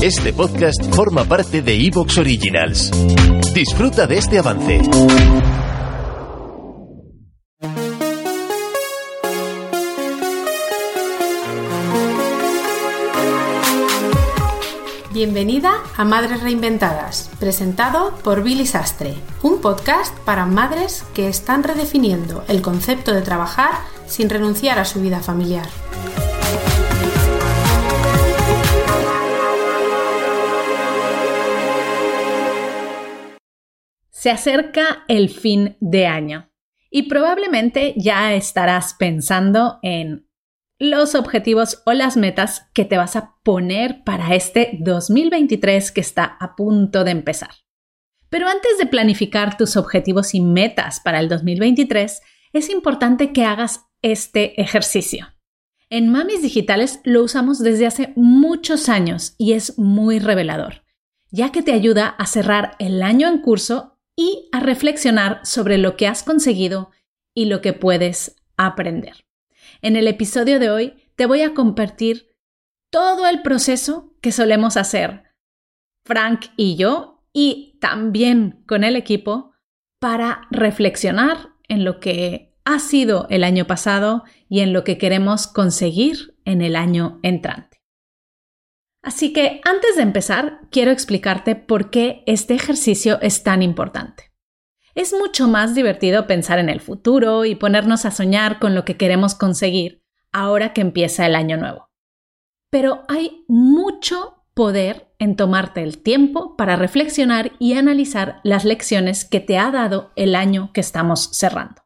Este podcast forma parte de Evox Originals. Disfruta de este avance. Bienvenida a Madres Reinventadas, presentado por Billy Sastre, un podcast para madres que están redefiniendo el concepto de trabajar sin renunciar a su vida familiar. Se acerca el fin de año y probablemente ya estarás pensando en los objetivos o las metas que te vas a poner para este 2023 que está a punto de empezar. Pero antes de planificar tus objetivos y metas para el 2023, es importante que hagas este ejercicio. En Mamis Digitales lo usamos desde hace muchos años y es muy revelador, ya que te ayuda a cerrar el año en curso y a reflexionar sobre lo que has conseguido y lo que puedes aprender. En el episodio de hoy te voy a compartir todo el proceso que solemos hacer Frank y yo y también con el equipo para reflexionar en lo que ha sido el año pasado y en lo que queremos conseguir en el año entrante. Así que antes de empezar, quiero explicarte por qué este ejercicio es tan importante. Es mucho más divertido pensar en el futuro y ponernos a soñar con lo que queremos conseguir ahora que empieza el año nuevo. Pero hay mucho poder en tomarte el tiempo para reflexionar y analizar las lecciones que te ha dado el año que estamos cerrando.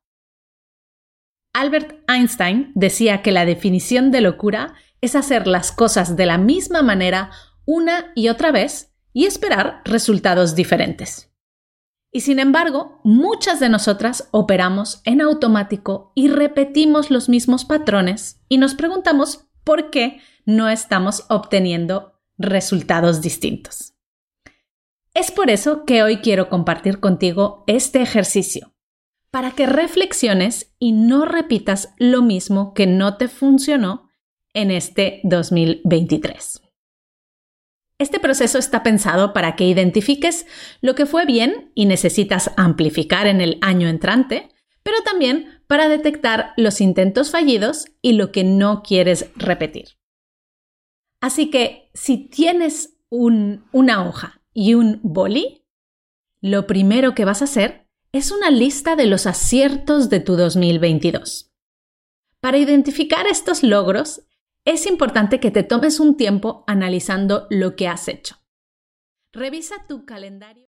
Albert Einstein decía que la definición de locura es hacer las cosas de la misma manera una y otra vez y esperar resultados diferentes. Y sin embargo, muchas de nosotras operamos en automático y repetimos los mismos patrones y nos preguntamos por qué no estamos obteniendo resultados distintos. Es por eso que hoy quiero compartir contigo este ejercicio, para que reflexiones y no repitas lo mismo que no te funcionó en este 2023. Este proceso está pensado para que identifiques lo que fue bien y necesitas amplificar en el año entrante, pero también para detectar los intentos fallidos y lo que no quieres repetir. Así que si tienes una hoja y un boli, lo primero que vas a hacer es una lista de los aciertos de tu 2022. Para identificar estos logros, es importante que te tomes un tiempo analizando lo que has hecho. Revisa tu calendario.